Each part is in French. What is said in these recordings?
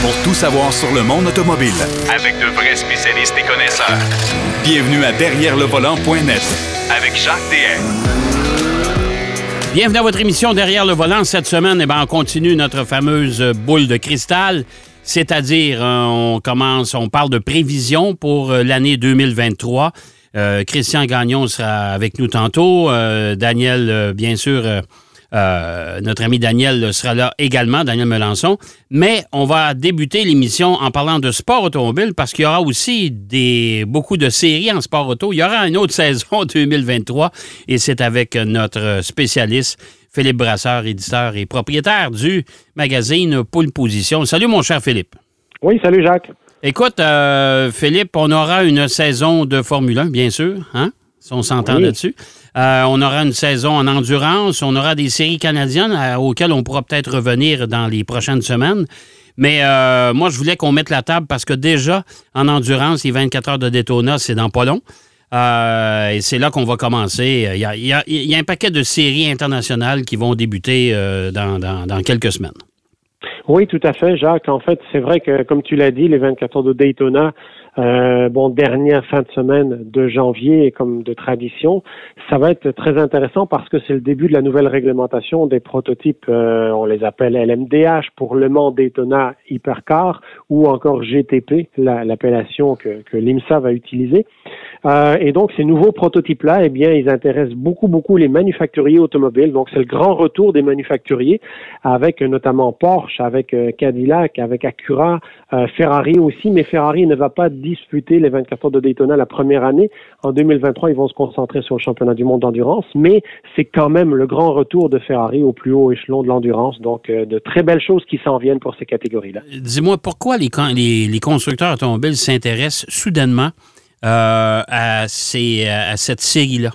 pour tout savoir sur le monde automobile. Avec de vrais spécialistes et connaisseurs. Bienvenue à Derrière le volant.net Avec Jacques DM. Bienvenue à votre émission Derrière le volant. Cette semaine, eh ben, on continue notre fameuse boule de cristal. C'est-à-dire, euh, on commence, on parle de prévision pour euh, l'année 2023. Euh, Christian Gagnon sera avec nous tantôt. Euh, Daniel, bien sûr, euh, notre ami Daniel sera là également, Daniel Melançon. Mais on va débuter l'émission en parlant de sport automobile parce qu'il y aura aussi des, beaucoup de séries en sport auto. Il y aura une autre saison 2023 et c'est avec notre spécialiste Philippe Brasseur, éditeur et propriétaire du magazine Poule Position. Salut mon cher Philippe. Oui, salut Jacques. Écoute, euh, Philippe, on aura une saison de Formule 1, bien sûr, hein? Si on s'entend Oui. là-dessus. Euh, on aura une saison en endurance, on aura des séries canadiennes euh, auxquelles on pourra peut-être revenir dans les prochaines semaines. Mais euh, moi, je voulais qu'on mette la table parce que déjà, en endurance, les 24 heures de Daytona, c'est dans pas long. Et c'est là qu'on va commencer. Il y, a, un paquet de séries internationales qui vont débuter dans quelques semaines. Oui, tout à fait, Jacques. En fait, c'est vrai que, comme tu l'as dit, les 24 heures de Daytona, euh, bon, dernière fin de semaine de janvier, comme de tradition, ça va être très intéressant parce que c'est le début de la nouvelle réglementation des prototypes, euh, on les appelle LMDH pour Le Mans Daytona Hypercar ou encore GTP, la- l'appellation que, que l'IMSA va utiliser. Euh, et donc, ces nouveaux prototypes-là, eh bien, ils intéressent beaucoup, beaucoup les manufacturiers automobiles. Donc, c'est le grand retour des manufacturiers avec euh, notamment Porsche, avec euh, Cadillac, avec Acura, euh, Ferrari aussi. Mais Ferrari ne va pas disputer les 24 heures de Daytona la première année. En 2023, ils vont se concentrer sur le championnat du monde d'endurance. Mais c'est quand même le grand retour de Ferrari au plus haut échelon de l'endurance. Donc, euh, de très belles choses qui s'en viennent pour ces catégories-là. Dis-moi, pourquoi les, les- les constructeurs automobiles s'intéressent soudainement à, ces, à cette série-là?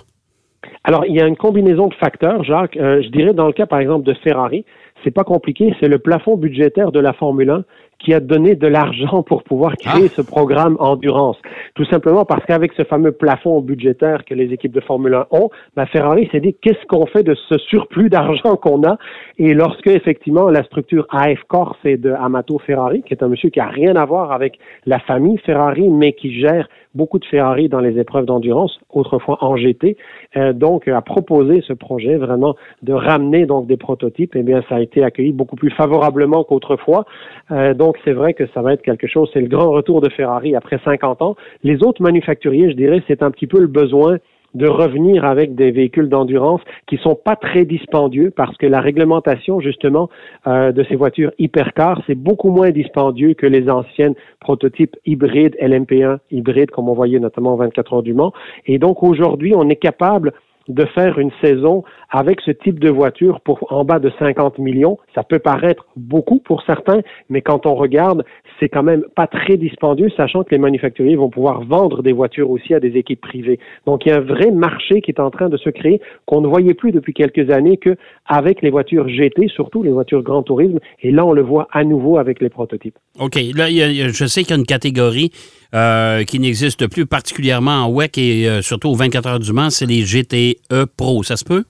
Alors, il y a une combinaison de facteurs, Jacques. Euh, je dirais dans le cas, par exemple, de Ferrari, c'est pas compliqué, c'est le plafond budgétaire de la Formule 1 qui a donné de l'argent pour pouvoir créer ce programme endurance. Tout simplement parce qu'avec ce fameux plafond budgétaire que les équipes de Formule 1 ont, ben Ferrari s'est dit qu'est-ce qu'on fait de ce surplus d'argent qu'on a? Et lorsque effectivement la structure AF Corse est de Amato Ferrari, qui est un monsieur qui a rien à voir avec la famille Ferrari, mais qui gère beaucoup de Ferrari dans les épreuves d'endurance, autrefois en GT, euh, donc a proposé ce projet vraiment de ramener donc des prototypes. Eh bien, ça a été accueilli beaucoup plus favorablement qu'autrefois. Euh, donc, c'est vrai que ça va être quelque chose. C'est le grand retour de Ferrari après 50 ans. Les autres manufacturiers, je dirais, c'est un petit peu le besoin de revenir avec des véhicules d'endurance qui sont pas très dispendieux parce que la réglementation justement euh, de ces voitures hypercars c'est beaucoup moins dispendieux que les anciennes prototypes hybrides LMP1 hybrides comme on voyait notamment aux 24 heures du Mans et donc aujourd'hui on est capable de faire une saison avec ce type de voiture pour en bas de 50 millions. Ça peut paraître beaucoup pour certains, mais quand on regarde, c'est quand même pas très dispendieux, sachant que les manufacturiers vont pouvoir vendre des voitures aussi à des équipes privées. Donc il y a un vrai marché qui est en train de se créer qu'on ne voyait plus depuis quelques années que avec les voitures GT, surtout les voitures Grand Tourisme, et là on le voit à nouveau avec les prototypes. OK. Là, je sais qu'il y a une catégorie euh, qui n'existe plus, particulièrement en WEC et euh, surtout aux 24 heures du Mans, c'est les GTE Pro. Ça se peut?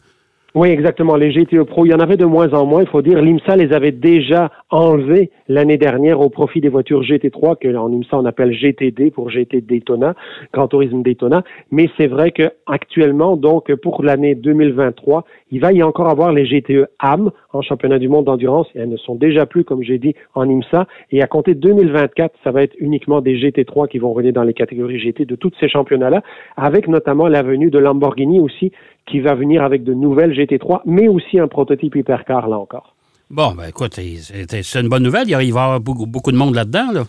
Oui, exactement. Les GTE Pro, il y en avait de moins en moins. Il faut dire, l'IMSA les avait déjà enlevés l'année dernière au profit des voitures GT3, que en IMSA on appelle GTD pour GT Daytona, Grand Tourisme Daytona. Mais c'est vrai que actuellement, donc pour l'année 2023, il va y encore avoir les GTE AM en championnat du monde d'endurance. Et elles ne sont déjà plus, comme j'ai dit, en IMSA. Et à compter de 2024, ça va être uniquement des GT3 qui vont revenir dans les catégories GT de tous ces championnats-là, avec notamment la venue de Lamborghini aussi, qui va venir avec de nouvelles GT3, mais aussi un prototype hypercar là encore. Bon, ben écoute, c'est une bonne nouvelle. Il va y avoir beaucoup de monde là-dedans. Là.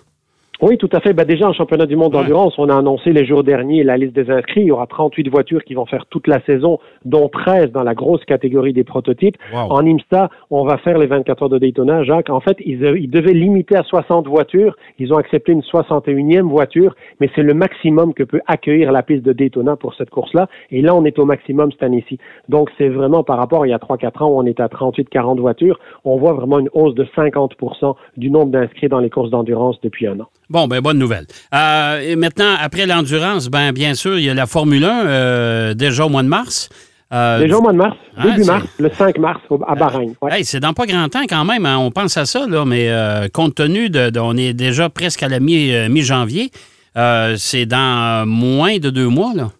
Oui, tout à fait. Ben, déjà, en championnat du monde d'endurance, on a annoncé les jours derniers la liste des inscrits. Il y aura 38 voitures qui vont faire toute la saison, dont 13 dans la grosse catégorie des prototypes. Wow. En IMSA, on va faire les 24 heures de Daytona. Jacques, en fait, ils, euh, ils devaient limiter à 60 voitures. Ils ont accepté une 61e voiture, mais c'est le maximum que peut accueillir la piste de Daytona pour cette course-là. Et là, on est au maximum cette année-ci. Donc, c'est vraiment par rapport à il y a 3-4 ans où on était à 38-40 voitures. On voit vraiment une hausse de 50% du nombre d'inscrits dans les courses d'endurance depuis un an. Bon, ben bonne nouvelle. Euh, et maintenant, après l'endurance, ben bien sûr, il y a la Formule 1 euh, déjà au mois de mars. Euh, Déjà au mois de mars, Ah, début c'est- mars, le 5 mars au- à Bahreïn. Ouais. Hey, c'est dans pas grand temps quand même. hein. On pense à ça, là, mais compte tenu de, de- On est déjà presque à la mi- mi-janvier. euh, c'est dans moins de deux mois, là.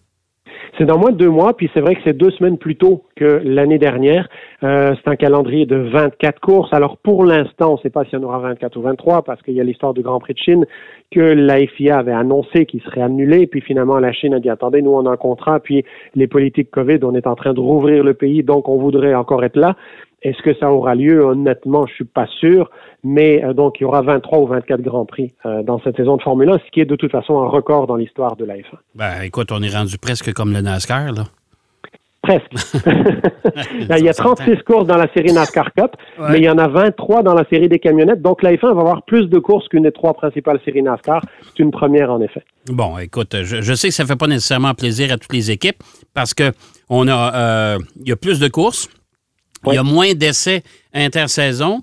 C'est dans moins de deux mois, puis c'est vrai que c'est deux semaines plus tôt que l'année dernière. Euh, c'est un calendrier de 24 courses. Alors pour l'instant, on ne sait pas si on aura 24 ou 23 parce qu'il y a l'histoire du Grand Prix de Chine que la FIA avait annoncé qu'il serait annulé, puis finalement la Chine a dit attendez, nous on a un contrat, puis les politiques Covid, on est en train de rouvrir le pays, donc on voudrait encore être là. Est-ce que ça aura lieu? Honnêtement, je suis pas sûr. Mais euh, donc, il y aura 23 ou 24 grands prix euh, dans cette saison de Formule 1, ce qui est de toute façon un record dans l'histoire de la F1. Ben, écoute, on est rendu presque comme le NASCAR, là. Presque. il y a 36 courses dans la série NASCAR Cup, Ouais. mais il y en a 23 dans la série des camionnettes. Donc, la F1 va avoir plus de courses qu'une des trois principales séries NASCAR. C'est une première, en effet. Bon, écoute, je, je sais que ça ne fait pas nécessairement plaisir à toutes les équipes parce que on a, euh, il y a plus de courses, il y a moins d'essais intersaison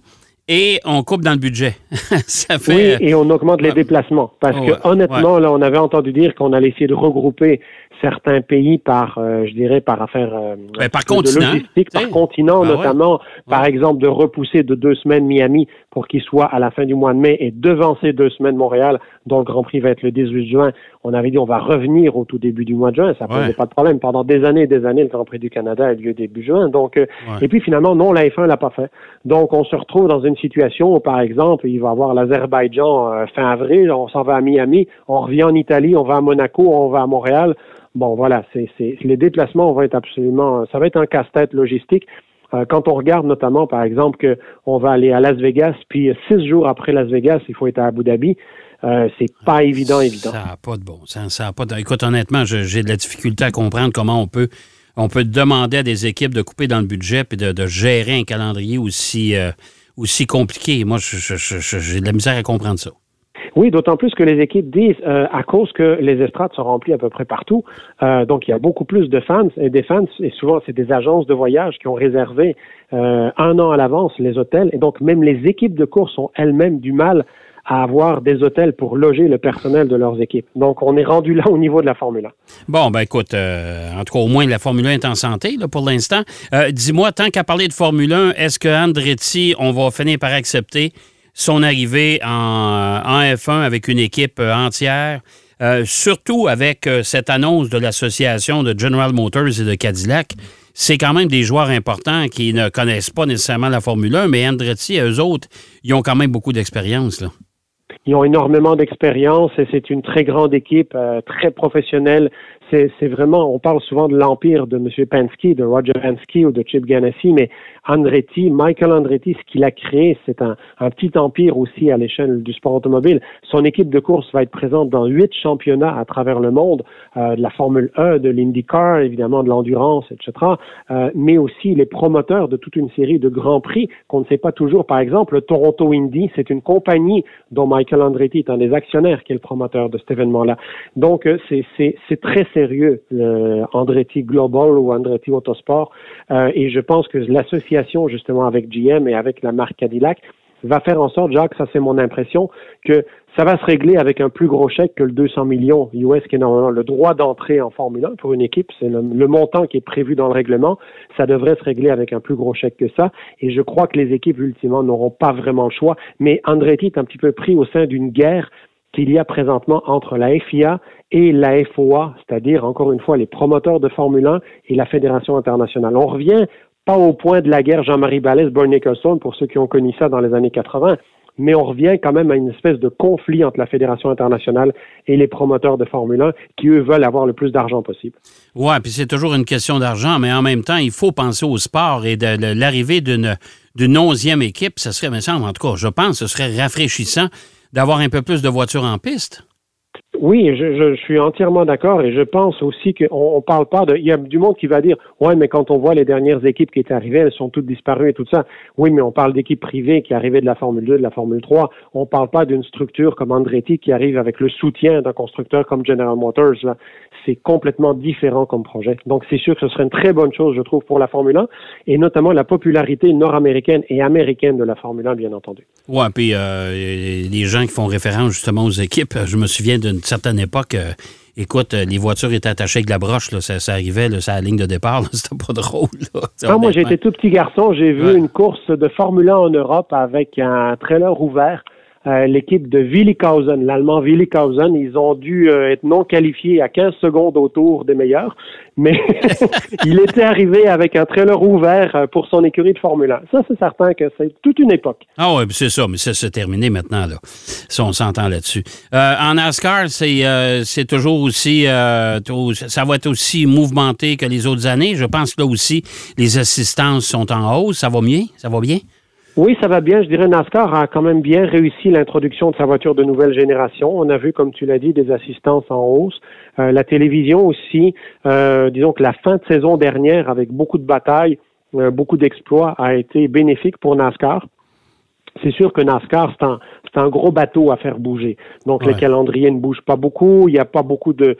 et on coupe dans le budget. ça fait. Oui, euh, et on augmente les ouais. déplacements. Parce Ouais, que honnêtement, là, on avait entendu dire qu'on allait essayer de regrouper certains pays par, euh, je dirais, par affaire euh, Ben, par de continent, logistique, par continent, Ben ouais. notamment, par exemple, de repousser de deux semaines Miami pour qu'il soit à la fin du mois de mai et devancer deux semaines Montréal, dont le Grand Prix va être le 18 juin. On avait dit on va revenir au tout début du mois de juin, ça posait Ouais. pas de problème. Pendant des années et des années, le Grand Prix du Canada a lieu début juin. Donc, euh, Ouais. et puis finalement, non, la F1 l'a pas fait. Donc, on se retrouve dans une situation où, par exemple, il va y avoir l'Azerbaïdjan euh, fin avril, on s'en va à Miami, on revient en Italie, on va à Monaco, on va à Montréal. Bon, voilà, c'est, c'est, les déplacements vont être absolument, ça va être un casse-tête logistique. Euh, quand on regarde notamment, par exemple, que on va aller à Las Vegas, puis euh, six jours après Las Vegas, il faut être à Abu Dhabi, euh, c'est pas évident, évident. Ça n'a pas de bon sens. Ça a pas de... Écoute, honnêtement, j'ai de la difficulté à comprendre comment on peut, on peut demander à des équipes de couper dans le budget et de, de gérer un calendrier aussi, euh, aussi compliqué. Moi, j'ai de la misère à comprendre ça. Oui, d'autant plus que les équipes disent, euh, à cause que les estrades sont remplies à peu près partout, euh, donc il y a beaucoup plus de fans, et des fans, et souvent c'est des agences de voyage qui ont réservé euh, un an à l'avance les hôtels, et donc même les équipes de course ont elles-mêmes du mal à avoir des hôtels pour loger le personnel de leurs équipes. Donc on est rendu là au niveau de la Formule 1. Bon, ben écoute, euh, en tout cas, au moins, la Formule 1 est en santé là, pour l'instant. Dis-moi, tant qu'à parler de Formule 1, est-ce que Andretti, on va finir par accepter son arrivée en, en F1 avec une équipe euh, entière, euh, surtout avec euh, cette annonce de l'association de General Motors et de Cadillac? C'est quand même des joueurs importants qui ne connaissent pas nécessairement la Formule 1, mais Andretti, eux autres, ils ont quand même beaucoup d'expérience. Ils ont énormément d'expérience et c'est une très grande équipe, euh, très professionnelle. C'est c'est vraiment, on parle souvent de l'empire de M. Penske, de Roger Penske ou de Chip Ganassi, mais Andretti, Michael Andretti, ce qu'il a créé, c'est un, un petit empire aussi à l'échelle du sport automobile. Son équipe de course va être présente dans huit championnats à travers le monde, euh, de la Formule 1, de l'IndyCar, évidemment de l'endurance, etc., euh, mais aussi les promoteurs de toute une série de grands prix qu'on ne sait pas toujours. Par exemple, le Toronto Indy, c'est une compagnie dont Michael Andretti est un des actionnaires qui est le promoteur de cet événement-là. Donc, euh, c'est- très sérieux, le Andretti Global ou Andretti Autosport, euh, et je pense que l'association justement avec GM et avec la marque Cadillac va faire en sorte, Jacques, ça c'est mon impression, que ça va se régler avec un plus gros chèque que le 200 millions US qui est normalement le droit d'entrée en Formule 1 pour une équipe. C'est le, le montant qui est prévu dans le règlement. Ça devrait se régler avec un plus gros chèque que ça. Et je crois que les équipes, ultimement, n'auront pas vraiment le choix. Mais Andretti est un petit peu pris au sein d'une guerre qu'il y a présentement entre la FIA et la FOA, c'est-à-dire, encore une fois, les promoteurs de Formule 1 et la Fédération internationale. On revient pas au point de la guerre Jean-Marie Balès, Bernie Nicholson, pour ceux qui ont connu ça dans les années 80, mais on revient quand même à une espèce de conflit entre la Fédération internationale et les promoteurs de Formule 1 qui, eux, veulent avoir le plus d'argent possible. Oui, puis c'est toujours une question d'argent, mais en même temps, il faut penser au sport et de, l'arrivée d'une d'une onzième équipe, ce serait, me semble, en tout cas, je pense, ce serait rafraîchissant d'avoir un peu plus de voitures en piste. Oui, je, je, je suis entièrement d'accord et je pense aussi qu'on on parle pas de. Il y a du monde qui va dire ouais, mais quand on voit les dernières équipes qui étaient arrivées, elles sont toutes disparues et tout ça. Oui, mais on parle d'équipes privées qui arrivaient de la Formule 2, de la Formule 3. On parle pas d'une structure comme Andretti qui arrive avec le soutien d'un constructeur comme General Motors. Là, c'est complètement différent comme projet. Donc c'est sûr que ce serait une très bonne chose, je trouve, pour la Formule 1 et notamment la popularité nord-américaine et américaine de la Formule 1, bien entendu. Oui, puis euh, les gens qui font référence justement aux équipes, je me souviens d'une certaine époque, euh, écoute, les voitures étaient attachées avec la broche, là, ça, ça arrivait, là, ça la ligne de départ, c'était pas drôle. Ah, moi, j'étais tout petit garçon, j'ai vu une course de Formule 1 en Europe avec un trailer ouvert euh, l'équipe de Willikhausen, l'allemand Willikhausen. Ils ont dû euh, être non qualifiés à 15 secondes autour des meilleurs, mais il était arrivé avec un trailer ouvert euh, pour son écurie de Formule 1. Ça, c'est certain que c'est toute une époque. Ah oui, c'est ça, mais ça, c'est terminé maintenant, là. Si on s'entend là-dessus. en NASCAR, c'est toujours aussi, ça va être aussi mouvementé que les autres années. Je pense que là aussi, les assistances sont en hausse. Ça va mieux? Ça va bien? Oui, ça va bien. Je dirais NASCAR a quand même bien réussi l'introduction de sa voiture de nouvelle génération. On a vu, comme tu l'as dit, des assistances en hausse. Euh, la télévision aussi, euh, disons que la fin de saison dernière, avec beaucoup de batailles, euh, beaucoup d'exploits, a été bénéfique pour NASCAR. C'est sûr que NASCAR, c'est un, un, gros bateau à faire bouger. Donc, le calendrier ne bouge pas beaucoup. Il n'y a pas beaucoup de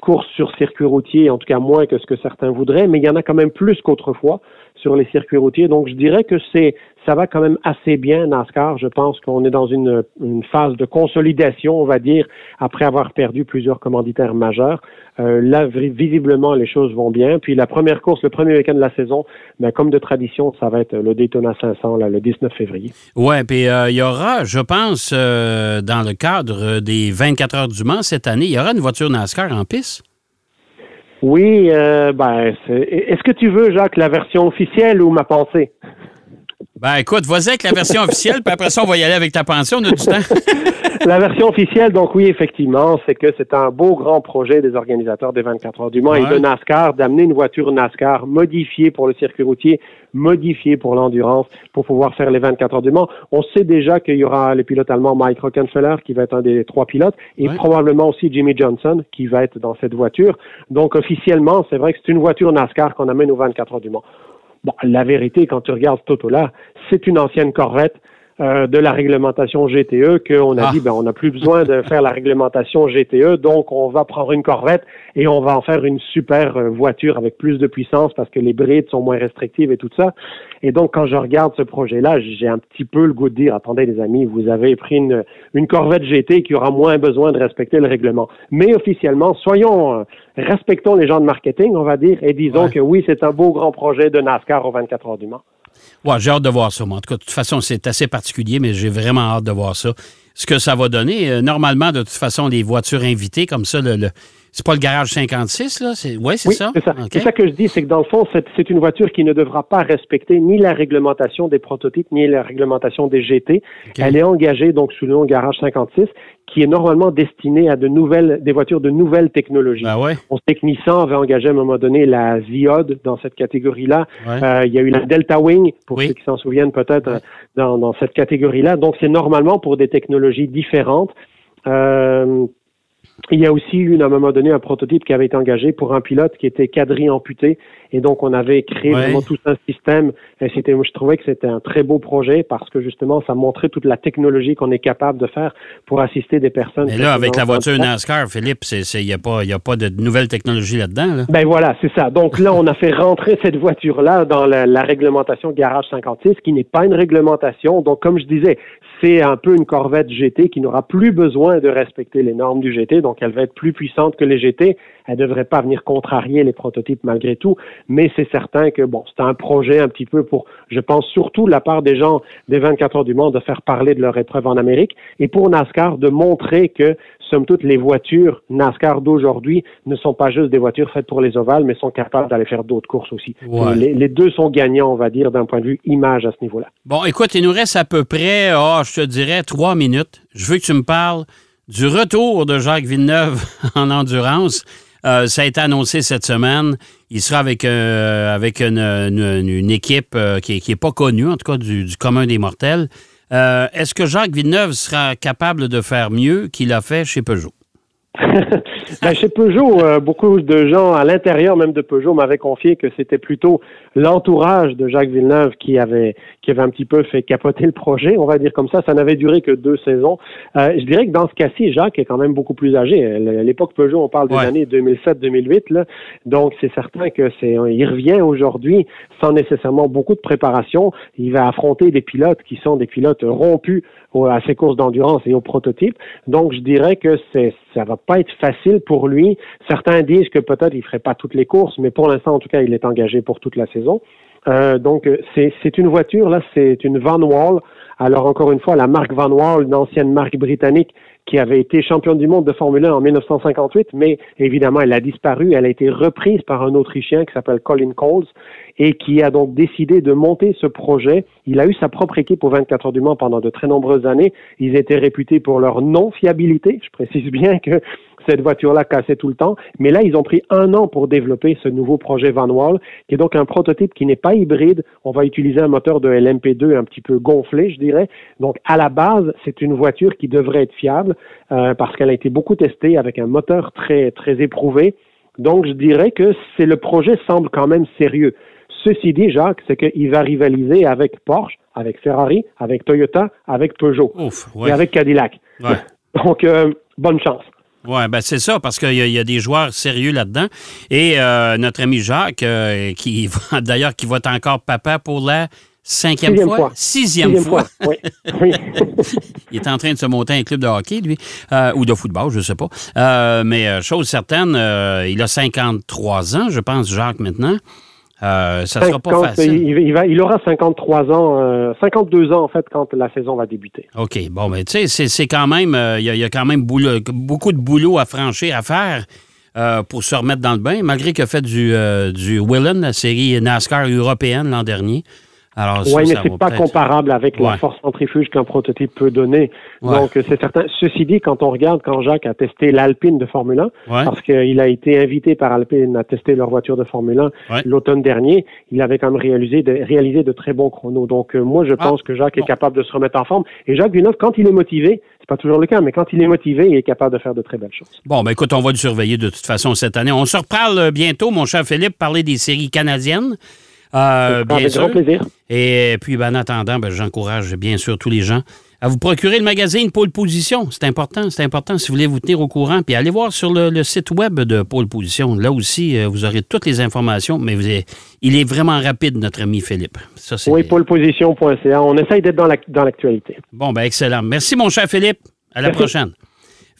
courses sur circuit routier, en tout cas moins que ce que certains voudraient, mais il y en a quand même plus qu'autrefois sur les circuits routiers. Donc, je dirais que c'est ça va quand même assez bien, NASCAR. Je pense qu'on est dans une, phase de consolidation, on va dire, après avoir perdu plusieurs commanditaires majeurs. Euh, là, visiblement, les choses vont bien. Puis la première course, le premier week-end de la saison, ben, comme de tradition, ça va être le Daytona 500, là, le 19 février. Oui, puis euh, il y aura, je pense, euh, dans le cadre des 24 heures du Mans cette année, il y aura une voiture NASCAR en piste? Oui, euh, ben, est-ce que tu veux, Jacques, la version officielle ou ma pensée? Ben écoute, vas-y avec la version officielle, puis après ça, on va y aller avec ta pension, on a du temps. la version officielle, donc oui, effectivement, c'est que c'est un beau grand projet des organisateurs des 24 heures du Mans et de NASCAR d'amener une voiture NASCAR modifiée pour le circuit routier, modifiée pour l'endurance, pour pouvoir faire les 24 heures du Mans. On sait déjà qu'il y aura le pilote allemand Mike Rockenfeller qui va être un des trois pilotes et probablement aussi Jimmy Johnson qui va être dans cette voiture. Donc officiellement, c'est vrai que c'est une voiture NASCAR qu'on amène aux 24 heures du Mans. La vérité, quand tu regardes ce auto-là, c'est une ancienne Corvette euh, de la réglementation GTE qu'on a ah. dit ben on n'a plus besoin de faire la réglementation GTE donc on va prendre une Corvette et on va en faire une super euh, voiture avec plus de puissance parce que les brides sont moins restrictives et tout ça. Et donc quand je regarde ce projet là j'ai un petit peu le goût de dire attendez les amis vous avez pris une, une Corvette GT qui aura moins besoin de respecter le règlement. Mais officiellement soyons euh, respectons les gens de marketing on va dire et disons que oui c'est un beau grand projet de NASCAR aux 24 heures du Mans Ouais, j'ai hâte de voir ça. Moi. En tout cas, de toute façon, c'est assez particulier, mais j'ai vraiment hâte de voir ça. Ce que ça va donner, euh, normalement, de toute façon, les voitures invitées comme ça, le, c'est pas le garage 56, là? C'est... Ouais, c'est ça? C'est ça. C'est ça que je dis, c'est que dans le fond, c'est, une voiture qui ne devra pas respecter ni la réglementation des prototypes, ni la réglementation des GT. Elle est engagée, donc, sous le nom garage 56, qui est normalement destinée à de nouvelles, des voitures de nouvelles technologies. Ben ouais. On sait que Nissan avait engagé à un moment donné la Ziod dans cette catégorie-là. Euh, il y a eu la Delta Wing, pour ceux qui s'en souviennent peut-être, dans, dans cette catégorie-là. Donc, c'est normalement pour des technologies différentes. Euh, il y a aussi eu, à un moment donné, un prototype qui avait été engagé pour un pilote qui était quadri amputé. Et donc, on avait créé vraiment tout un système. Et c'était, je trouvais que c'était un très beau projet parce que justement, ça montrait toute la technologie qu'on est capable de faire pour assister des personnes. Mais là, avec la voiture NASCAR, Philippe, il n'y a, pas, a pas de nouvelle technologie là-dedans. Là. Ben voilà, c'est ça. Donc là, on a fait rentrer cette voiture-là dans la, la réglementation Garage 56, qui n'est pas une réglementation. Donc, comme je disais, c'est un peu une Corvette GT qui n'aura plus besoin de respecter les normes du GT, donc elle va être plus puissante que les GT. Elle ne devrait pas venir contrarier les prototypes malgré tout, mais c'est certain que bon, c'est un projet un petit peu pour, je pense surtout de la part des gens des 24 heures du monde de faire parler de leur épreuve en Amérique et pour NASCAR de montrer que somme toute, les voitures NASCAR d'aujourd'hui ne sont pas juste des voitures faites pour les ovales, mais sont capables d'aller faire d'autres courses aussi. Les, deux sont gagnants, on va dire, d'un point de vue image à ce niveau-là. Bon, écoute, il nous reste à peu près, oh, je te dirais, trois minutes. Je veux que tu me parles du retour de Jacques Villeneuve en endurance. Euh, ça a été annoncé cette semaine. Il sera avec, euh, avec une, équipe euh, qui n'est pas connue, en tout cas du, du commun des mortels. Euh, est-ce que Jacques Villeneuve sera capable de faire mieux qu'il a fait chez Peugeot? ben, chez Peugeot, euh, beaucoup de gens à l'intérieur même de Peugeot m'avaient confié que c'était plutôt l'entourage de Jacques Villeneuve qui avait qui avait un petit peu fait capoter le projet, on va dire comme ça. Ça n'avait duré que deux saisons. Euh, je dirais que dans ce cas-ci, Jacques est quand même beaucoup plus âgé. À l'époque Peugeot, on parle des années 2007-2008, donc c'est certain que c'est il revient aujourd'hui sans nécessairement beaucoup de préparation. Il va affronter des pilotes qui sont des pilotes rompus à ses courses d'endurance et aux prototypes. Donc je dirais que c'est ça va pas être facile pour lui. Certains disent que peut-être il ferait pas toutes les courses, mais pour l'instant, en tout cas, il est engagé pour toute la saison. Euh, donc, c'est une voiture, là, c'est une Van Wall. Alors, encore une fois, la marque Van Wall, une ancienne marque britannique qui avait été championne du monde de Formule 1 en 1958, mais évidemment, elle a disparu. Elle a été reprise par un Autrichien qui s'appelle Colin Coles et qui a donc décidé de monter ce projet. Il a eu sa propre équipe au 24 heures du Mans pendant de très nombreuses années. Ils étaient réputés pour leur non-fiabilité. Je précise bien que cette voiture-là cassait tout le temps. Mais là, ils ont pris un an pour développer ce nouveau projet Van Wall, qui est donc un prototype qui n'est pas hybride. On va utiliser un moteur de LMP2 un petit peu gonflé, je dirais. Donc, à la base, c'est une voiture qui devrait être fiable euh, parce qu'elle a été beaucoup testée avec un moteur très, très éprouvé. Donc, je dirais que c'est le projet semble quand même sérieux. Ceci dit, Jacques, c'est qu'il va rivaliser avec Porsche, avec Ferrari, avec Toyota, avec Peugeot et avec Cadillac. Donc, euh, bonne chance. Oui, ben c'est ça, parce qu'il y, a des joueurs sérieux là-dedans. Et euh, notre ami Jacques, euh, qui d'ailleurs qui vote encore papa pour la cinquième fois? Sixième, fois. Oui. il est en train de se monter un club de hockey, lui, euh, ou de football, je ne sais pas. mais chose certaine, il a 53 ans, je pense, Jacques, maintenant. Euh, ça sera pas facile. Il, va, il, aura 53 ans, 52 euh, ans en fait quand la saison va débuter. OK. Bon, mais tu sais, c'est quand même, euh, il y, a quand même beaucoup de boulot à franchir, à faire. pour se remettre dans le bain, malgré qu'il a fait du, du Willen, la série NASCAR européenne l'an dernier. Oui, mais c'est pas comparable avec la force centrifuge qu'un prototype peut donner. Donc, c'est certain. Ceci dit, quand on regarde quand Jacques a testé l'Alpine de Formule 1, parce qu'il a été invité par Alpine à tester leur voiture de Formule 1 l'automne dernier, il avait quand même réalisé de, réalisé de très bons chronos. Donc, euh, moi, je ah, pense que Jacques est capable de se remettre en forme. Et Jacques Villeneuve, quand il est motivé, c'est pas toujours le cas, mais quand il est motivé, il est capable de faire de très belles choses. Bon, ben écoute, on va le surveiller de toute façon cette année. On se reparle euh, bientôt, mon cher Philippe, parler des séries canadiennes. Euh, bien sûr. plaisir. Et puis, ben, en attendant, ben, j'encourage bien sûr tous les gens à vous procurer le magazine Pôle Position. C'est important, c'est important si vous voulez vous tenir au courant. Puis allez voir sur le, site web de Pôle Position. Là aussi, euh, vous aurez toutes les informations, mais vous il est vraiment rapide, notre ami Philippe. Ça, oui, pôleposition.ca. On essaye d'être dans l'actualité. bon, ben excellent. Merci, mon cher Philippe. À la prochaine.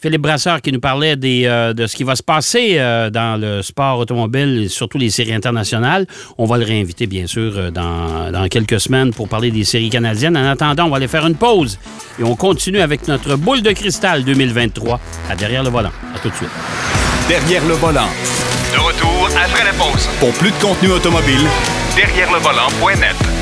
Philippe Brasseur qui nous parlait des, euh, de ce qui va se passer euh, dans le sport automobile et surtout les séries internationales. On va le réinviter, bien sûr, euh, dans, dans, quelques semaines pour parler des séries canadiennes. En attendant, on va aller faire une pause et on continue avec notre boule de cristal 2023 à Derrière le volant. À tout de suite. Derrière le volant. De retour après la pause. Pour plus de contenu automobile, derrière le volant.net.